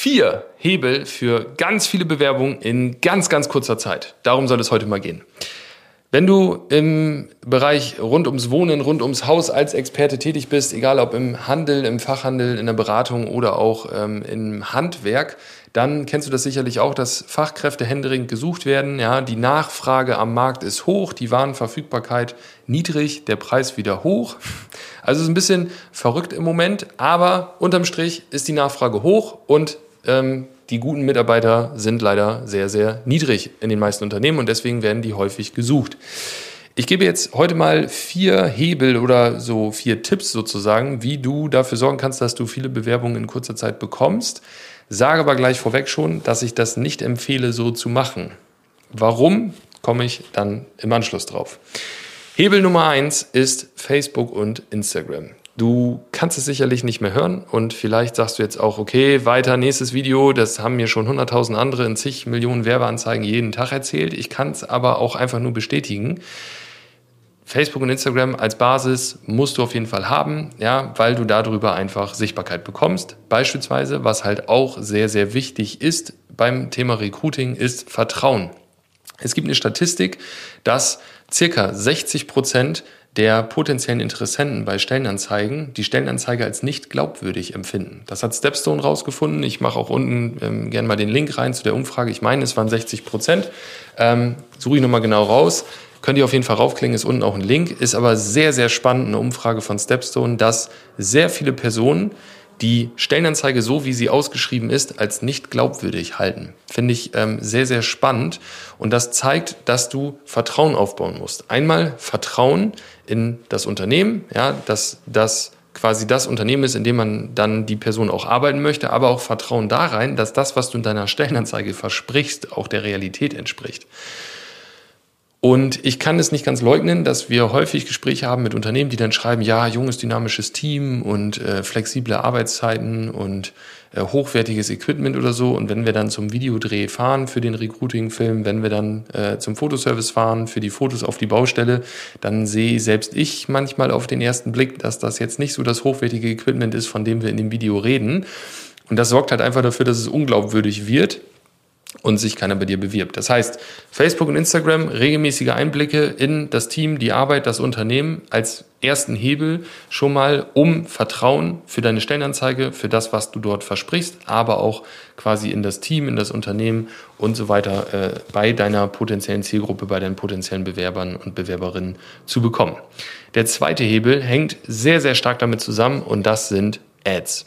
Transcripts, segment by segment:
vier Hebel für ganz viele Bewerbungen in ganz, ganz kurzer Zeit. Darum soll es heute mal gehen. Wenn du im Bereich rund ums Wohnen, rund ums Haus als Experte tätig bist, egal ob im Handel, im Fachhandel, in der Beratung oder auch ähm, im Handwerk, dann kennst du das sicherlich auch, dass Fachkräfte händeringend gesucht werden. Ja, die Nachfrage am Markt ist hoch, die Warenverfügbarkeit niedrig, der Preis wieder hoch. Also es ist ein bisschen verrückt im Moment, aber unterm Strich ist die Nachfrage hoch und ähm, die guten Mitarbeiter sind leider sehr, sehr niedrig in den meisten Unternehmen und deswegen werden die häufig gesucht. Ich gebe jetzt heute mal vier Hebel oder so vier Tipps sozusagen, wie du dafür sorgen kannst, dass du viele Bewerbungen in kurzer Zeit bekommst. Sage aber gleich vorweg schon, dass ich das nicht empfehle, so zu machen. Warum, komme ich dann im Anschluss drauf. Hebel Nummer eins ist Facebook und Instagram. Du kannst es sicherlich nicht mehr hören und vielleicht sagst du jetzt auch, okay, weiter, nächstes Video, das haben mir schon 100.000 andere in zig Millionen Werbeanzeigen jeden Tag erzählt. Ich kann es aber auch einfach nur bestätigen. Facebook und Instagram als Basis musst du auf jeden Fall haben, ja, weil du darüber einfach Sichtbarkeit bekommst. Beispielsweise, was halt auch sehr, sehr wichtig ist beim Thema Recruiting, ist Vertrauen. Es gibt eine Statistik, dass circa 60 Prozent der potenziellen Interessenten bei Stellenanzeigen die Stellenanzeige als nicht glaubwürdig empfinden. Das hat Stepstone rausgefunden. Ich mache auch unten ähm, gerne mal den Link rein zu der Umfrage. Ich meine, es waren 60 Prozent. Ähm, suche ich nochmal genau raus. Könnt ihr auf jeden Fall raufklicken, ist unten auch ein Link. Ist aber sehr, sehr spannend, eine Umfrage von Stepstone, dass sehr viele Personen die Stellenanzeige so, wie sie ausgeschrieben ist, als nicht glaubwürdig halten. Finde ich ähm, sehr, sehr spannend. Und das zeigt, dass du Vertrauen aufbauen musst. Einmal Vertrauen in das Unternehmen, ja, dass das quasi das Unternehmen ist, in dem man dann die Person auch arbeiten möchte, aber auch Vertrauen da rein, dass das, was du in deiner Stellenanzeige versprichst, auch der Realität entspricht. Und ich kann es nicht ganz leugnen, dass wir häufig Gespräche haben mit Unternehmen, die dann schreiben, ja, junges, dynamisches Team und äh, flexible Arbeitszeiten und äh, hochwertiges Equipment oder so. Und wenn wir dann zum Videodreh fahren für den Recruiting-Film, wenn wir dann äh, zum Fotoservice fahren für die Fotos auf die Baustelle, dann sehe selbst ich manchmal auf den ersten Blick, dass das jetzt nicht so das hochwertige Equipment ist, von dem wir in dem Video reden. Und das sorgt halt einfach dafür, dass es unglaubwürdig wird und sich keiner bei dir bewirbt. Das heißt, Facebook und Instagram, regelmäßige Einblicke in das Team, die Arbeit, das Unternehmen als ersten Hebel schon mal, um Vertrauen für deine Stellenanzeige, für das, was du dort versprichst, aber auch quasi in das Team, in das Unternehmen und so weiter äh, bei deiner potenziellen Zielgruppe, bei deinen potenziellen Bewerbern und Bewerberinnen zu bekommen. Der zweite Hebel hängt sehr, sehr stark damit zusammen und das sind Ads.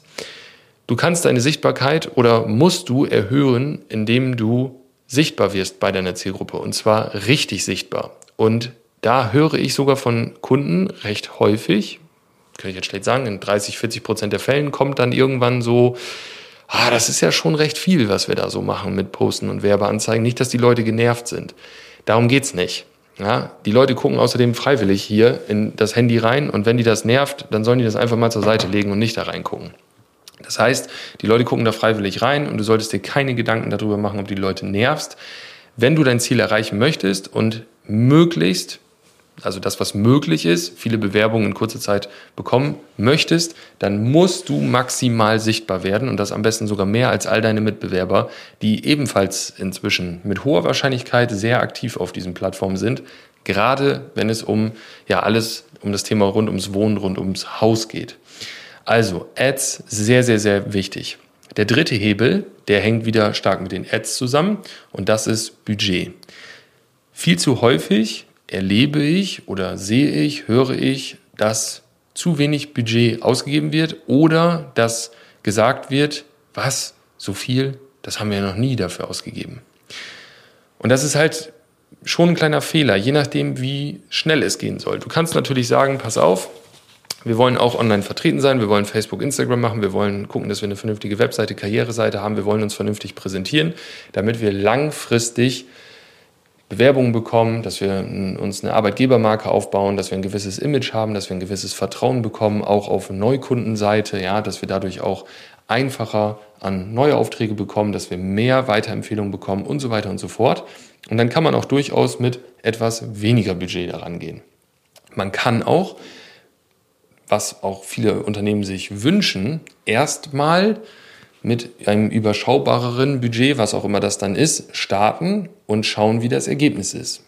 Du kannst deine Sichtbarkeit oder musst du erhöhen, indem du sichtbar wirst bei deiner Zielgruppe und zwar richtig sichtbar. Und da höre ich sogar von Kunden recht häufig, kann ich jetzt schlecht sagen, in 30, 40 Prozent der Fällen kommt dann irgendwann so, ah, das ist ja schon recht viel, was wir da so machen mit Posten und Werbeanzeigen. Nicht, dass die Leute genervt sind. Darum geht's nicht. Ja, die Leute gucken außerdem freiwillig hier in das Handy rein und wenn die das nervt, dann sollen die das einfach mal zur Seite legen und nicht da reingucken. Das heißt, die Leute gucken da freiwillig rein und du solltest dir keine Gedanken darüber machen, ob die Leute nervst. Wenn du dein Ziel erreichen möchtest und möglichst, also das, was möglich ist, viele Bewerbungen in kurzer Zeit bekommen möchtest, dann musst du maximal sichtbar werden und das am besten sogar mehr als all deine Mitbewerber, die ebenfalls inzwischen mit hoher Wahrscheinlichkeit sehr aktiv auf diesen Plattformen sind, gerade wenn es um ja alles um das Thema rund ums Wohnen, rund ums Haus geht. Also Ads sehr, sehr, sehr wichtig. Der dritte Hebel, der hängt wieder stark mit den Ads zusammen und das ist Budget. Viel zu häufig erlebe ich oder sehe ich, höre ich, dass zu wenig Budget ausgegeben wird oder dass gesagt wird, was, so viel, das haben wir noch nie dafür ausgegeben. Und das ist halt schon ein kleiner Fehler, je nachdem, wie schnell es gehen soll. Du kannst natürlich sagen, pass auf, wir wollen auch online vertreten sein, wir wollen Facebook, Instagram machen, wir wollen gucken, dass wir eine vernünftige Webseite, Karriereseite haben, wir wollen uns vernünftig präsentieren, damit wir langfristig Bewerbungen bekommen, dass wir uns eine Arbeitgebermarke aufbauen, dass wir ein gewisses Image haben, dass wir ein gewisses Vertrauen bekommen, auch auf Neukundenseite, ja, dass wir dadurch auch einfacher an neue Aufträge bekommen, dass wir mehr Weiterempfehlungen bekommen und so weiter und so fort. Und dann kann man auch durchaus mit etwas weniger Budget daran gehen. Man kann auch was auch viele Unternehmen sich wünschen, erstmal mit einem überschaubareren Budget, was auch immer das dann ist, starten und schauen, wie das Ergebnis ist.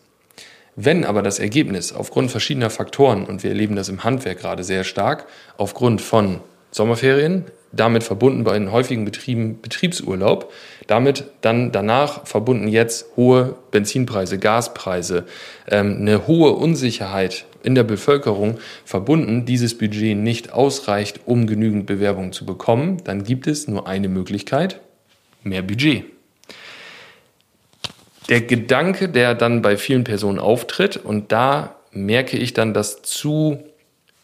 Wenn aber das Ergebnis aufgrund verschiedener Faktoren, und wir erleben das im Handwerk gerade sehr stark, aufgrund von Sommerferien, damit verbunden bei den häufigen Betrieben Betriebsurlaub, damit dann danach verbunden jetzt hohe Benzinpreise, Gaspreise, ähm, eine hohe Unsicherheit in der Bevölkerung verbunden, dieses Budget nicht ausreicht, um genügend Bewerbungen zu bekommen, dann gibt es nur eine Möglichkeit, mehr Budget. Der Gedanke, der dann bei vielen Personen auftritt, und da merke ich dann, dass zu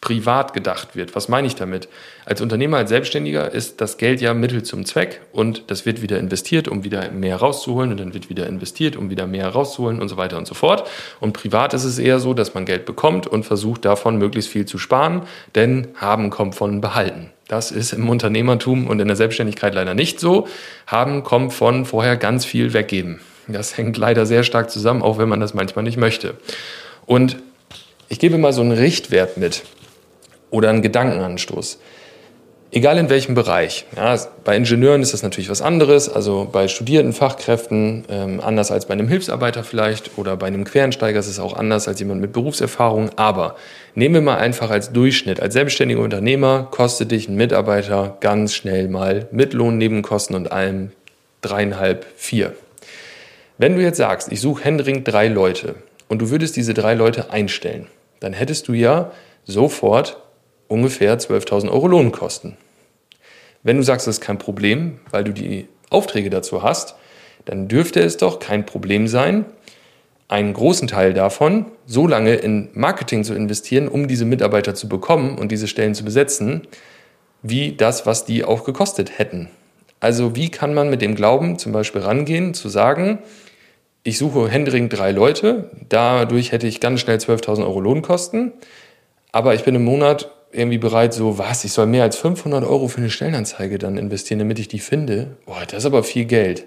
privat gedacht wird. Was meine ich damit? Als Unternehmer, als Selbstständiger ist das Geld ja Mittel zum Zweck und das wird wieder investiert, um wieder mehr rauszuholen und dann wird wieder investiert, um wieder mehr rauszuholen und so weiter und so fort. Und privat ist es eher so, dass man Geld bekommt und versucht davon möglichst viel zu sparen, denn haben kommt von behalten. Das ist im Unternehmertum und in der Selbstständigkeit leider nicht so. Haben kommt von vorher ganz viel weggeben. Das hängt leider sehr stark zusammen, auch wenn man das manchmal nicht möchte. Und ich gebe mal so einen Richtwert mit oder einen Gedankenanstoß. Egal in welchem Bereich. Ja, bei Ingenieuren ist das natürlich was anderes, also bei studierten Fachkräften ähm, anders als bei einem Hilfsarbeiter vielleicht oder bei einem Quereinsteiger ist es auch anders als jemand mit Berufserfahrung. Aber nehmen wir mal einfach als Durchschnitt. Als selbstständiger Unternehmer kostet dich ein Mitarbeiter ganz schnell mal mit Lohnnebenkosten und allem dreieinhalb, vier. Wenn du jetzt sagst, ich suche händeringend drei Leute und du würdest diese drei Leute einstellen, dann hättest du ja sofort ungefähr 12.000 Euro Lohnkosten. Wenn du sagst, das ist kein Problem, weil du die Aufträge dazu hast, dann dürfte es doch kein Problem sein, einen großen Teil davon so lange in Marketing zu investieren, um diese Mitarbeiter zu bekommen und diese Stellen zu besetzen, wie das, was die auch gekostet hätten. Also wie kann man mit dem Glauben zum Beispiel rangehen, zu sagen, ich suche händeringend drei Leute, dadurch hätte ich ganz schnell 12.000 Euro Lohnkosten, aber ich bin im Monat irgendwie bereit, so, was, ich soll mehr als 500 Euro für eine Stellenanzeige dann investieren, damit ich die finde. Boah, das ist aber viel Geld.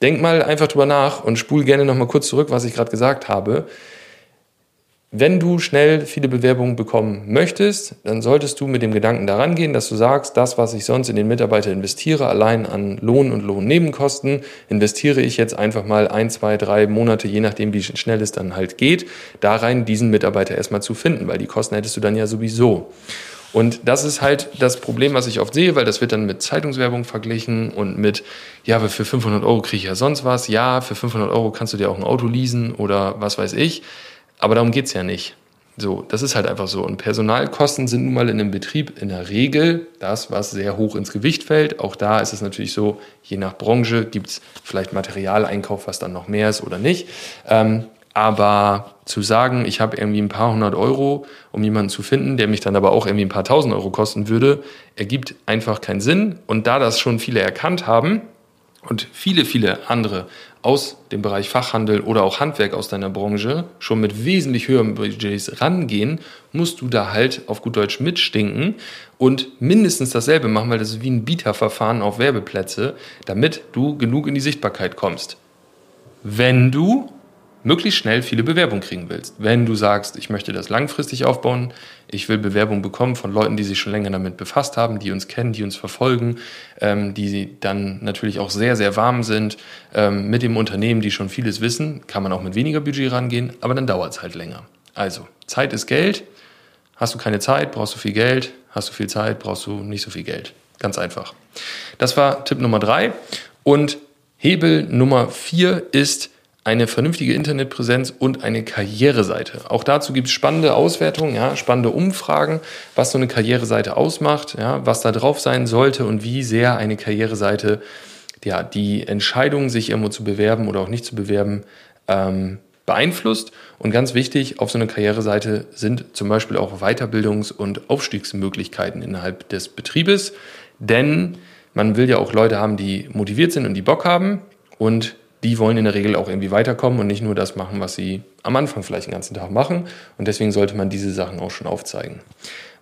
Denk mal einfach drüber nach und spul gerne nochmal kurz zurück, was ich gerade gesagt habe. Wenn du schnell viele Bewerbungen bekommen möchtest, dann solltest du mit dem Gedanken daran gehen, dass du sagst, das, was ich sonst in den Mitarbeiter investiere, allein an Lohn und Lohnnebenkosten, investiere ich jetzt einfach mal ein, zwei, drei Monate, je nachdem, wie schnell es dann halt geht, da rein, diesen Mitarbeiter erstmal zu finden, weil die Kosten hättest du dann ja sowieso. Und das ist halt das Problem, was ich oft sehe, weil das wird dann mit Zeitungswerbung verglichen und mit, ja, für 500 Euro kriege ich ja sonst was. Ja, für 500 Euro kannst du dir auch ein Auto leasen oder was weiß ich. Aber darum geht's ja nicht. So, das ist halt einfach so. Und Personalkosten sind nun mal in einem Betrieb in der Regel das, was sehr hoch ins Gewicht fällt. Auch da ist es natürlich so, je nach Branche gibt's vielleicht Materialeinkauf, was dann noch mehr ist oder nicht. Ähm, aber zu sagen, ich habe irgendwie ein paar hundert Euro, um jemanden zu finden, der mich dann aber auch irgendwie ein paar tausend Euro kosten würde, ergibt einfach keinen Sinn. Und da das schon viele erkannt haben, und viele, viele andere aus dem Bereich Fachhandel oder auch Handwerk aus deiner Branche schon mit wesentlich höheren Budgets rangehen, musst du da halt auf gut Deutsch mitstinken und mindestens dasselbe machen, weil das ist wie ein Bieterverfahren auf Werbeplätze, damit du genug in die Sichtbarkeit kommst. Wenn du möglichst schnell viele Bewerbungen kriegen willst. Wenn du sagst, ich möchte das langfristig aufbauen, ich will Bewerbungen bekommen von Leuten, die sich schon länger damit befasst haben, die uns kennen, die uns verfolgen, ähm, die dann natürlich auch sehr, sehr warm sind ähm, mit dem Unternehmen, die schon vieles wissen, kann man auch mit weniger Budget rangehen, aber dann dauert es halt länger. Also, Zeit ist Geld. Hast du keine Zeit, brauchst du viel Geld. Hast du viel Zeit, brauchst du nicht so viel Geld. Ganz einfach. Das war Tipp Nummer drei. Und Hebel Nummer vier ist, eine vernünftige Internetpräsenz und eine Karriereseite. Auch dazu gibt es spannende Auswertungen, ja, spannende Umfragen, was so eine Karriereseite ausmacht, ja, was da drauf sein sollte und wie sehr eine Karriereseite ja, die Entscheidung, sich irgendwo zu bewerben oder auch nicht zu bewerben, ähm, beeinflusst. Und ganz wichtig, auf so einer Karriereseite sind zum Beispiel auch Weiterbildungs- und Aufstiegsmöglichkeiten innerhalb des Betriebes, denn man will ja auch Leute haben, die motiviert sind und die Bock haben und die wollen in der Regel auch irgendwie weiterkommen und nicht nur das machen, was sie am Anfang vielleicht den ganzen Tag machen. Und deswegen sollte man diese Sachen auch schon aufzeigen.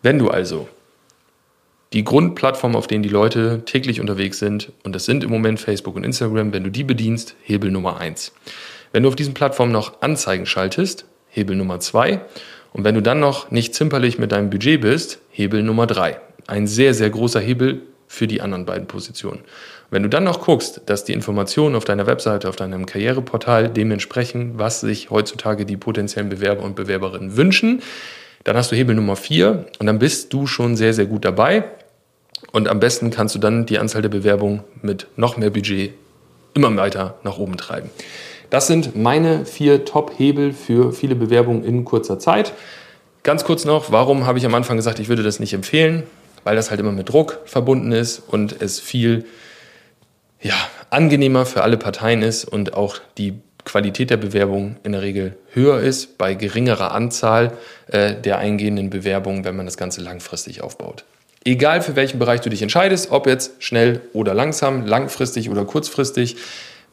Wenn du also die Grundplattform, auf denen die Leute täglich unterwegs sind, und das sind im Moment Facebook und Instagram, wenn du die bedienst, Hebel Nummer eins. Wenn du auf diesen Plattformen noch Anzeigen schaltest, Hebel Nummer zwei. Und wenn du dann noch nicht zimperlich mit deinem Budget bist, Hebel Nummer drei. Ein sehr, sehr großer Hebel für die anderen beiden Positionen. Wenn du dann noch guckst, dass die Informationen auf deiner Webseite, auf deinem Karriereportal dementsprechend, was sich heutzutage die potenziellen Bewerber und Bewerberinnen wünschen, dann hast du Hebel Nummer vier und dann bist du schon sehr, sehr gut dabei. Und am besten kannst du dann die Anzahl der Bewerbungen mit noch mehr Budget immer weiter nach oben treiben. Das sind meine vier Top-Hebel für viele Bewerbungen in kurzer Zeit. Ganz kurz noch, warum habe ich am Anfang gesagt, ich würde das nicht empfehlen? Weil das halt immer mit Druck verbunden ist und es viel ja, angenehmer für alle Parteien ist und auch die Qualität der Bewerbung in der Regel höher ist bei geringerer Anzahl äh, der eingehenden Bewerbungen, wenn man das Ganze langfristig aufbaut. Egal für welchen Bereich du dich entscheidest, ob jetzt schnell oder langsam, langfristig oder kurzfristig,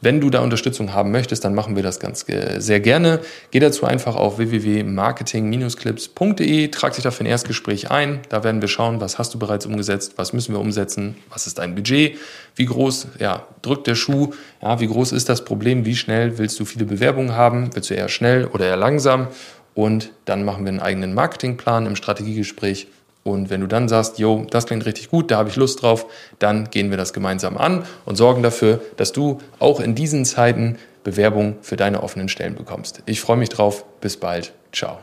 wenn du da Unterstützung haben möchtest, dann machen wir das ganz sehr gerne. Geh dazu einfach auf www.marketing-clips.de, trag dich dafür ein Erstgespräch ein. Da werden wir schauen, was hast du bereits umgesetzt, was müssen wir umsetzen, was ist dein Budget, wie groß ja, drückt der Schuh, ja, wie groß ist das Problem, wie schnell willst du viele Bewerbungen haben, willst du eher schnell oder eher langsam? Und dann machen wir einen eigenen Marketingplan im Strategiegespräch und wenn du dann sagst, jo, das klingt richtig gut, da habe ich Lust drauf, dann gehen wir das gemeinsam an und sorgen dafür, dass du auch in diesen Zeiten Bewerbung für deine offenen Stellen bekommst. Ich freue mich drauf. Bis bald. Ciao.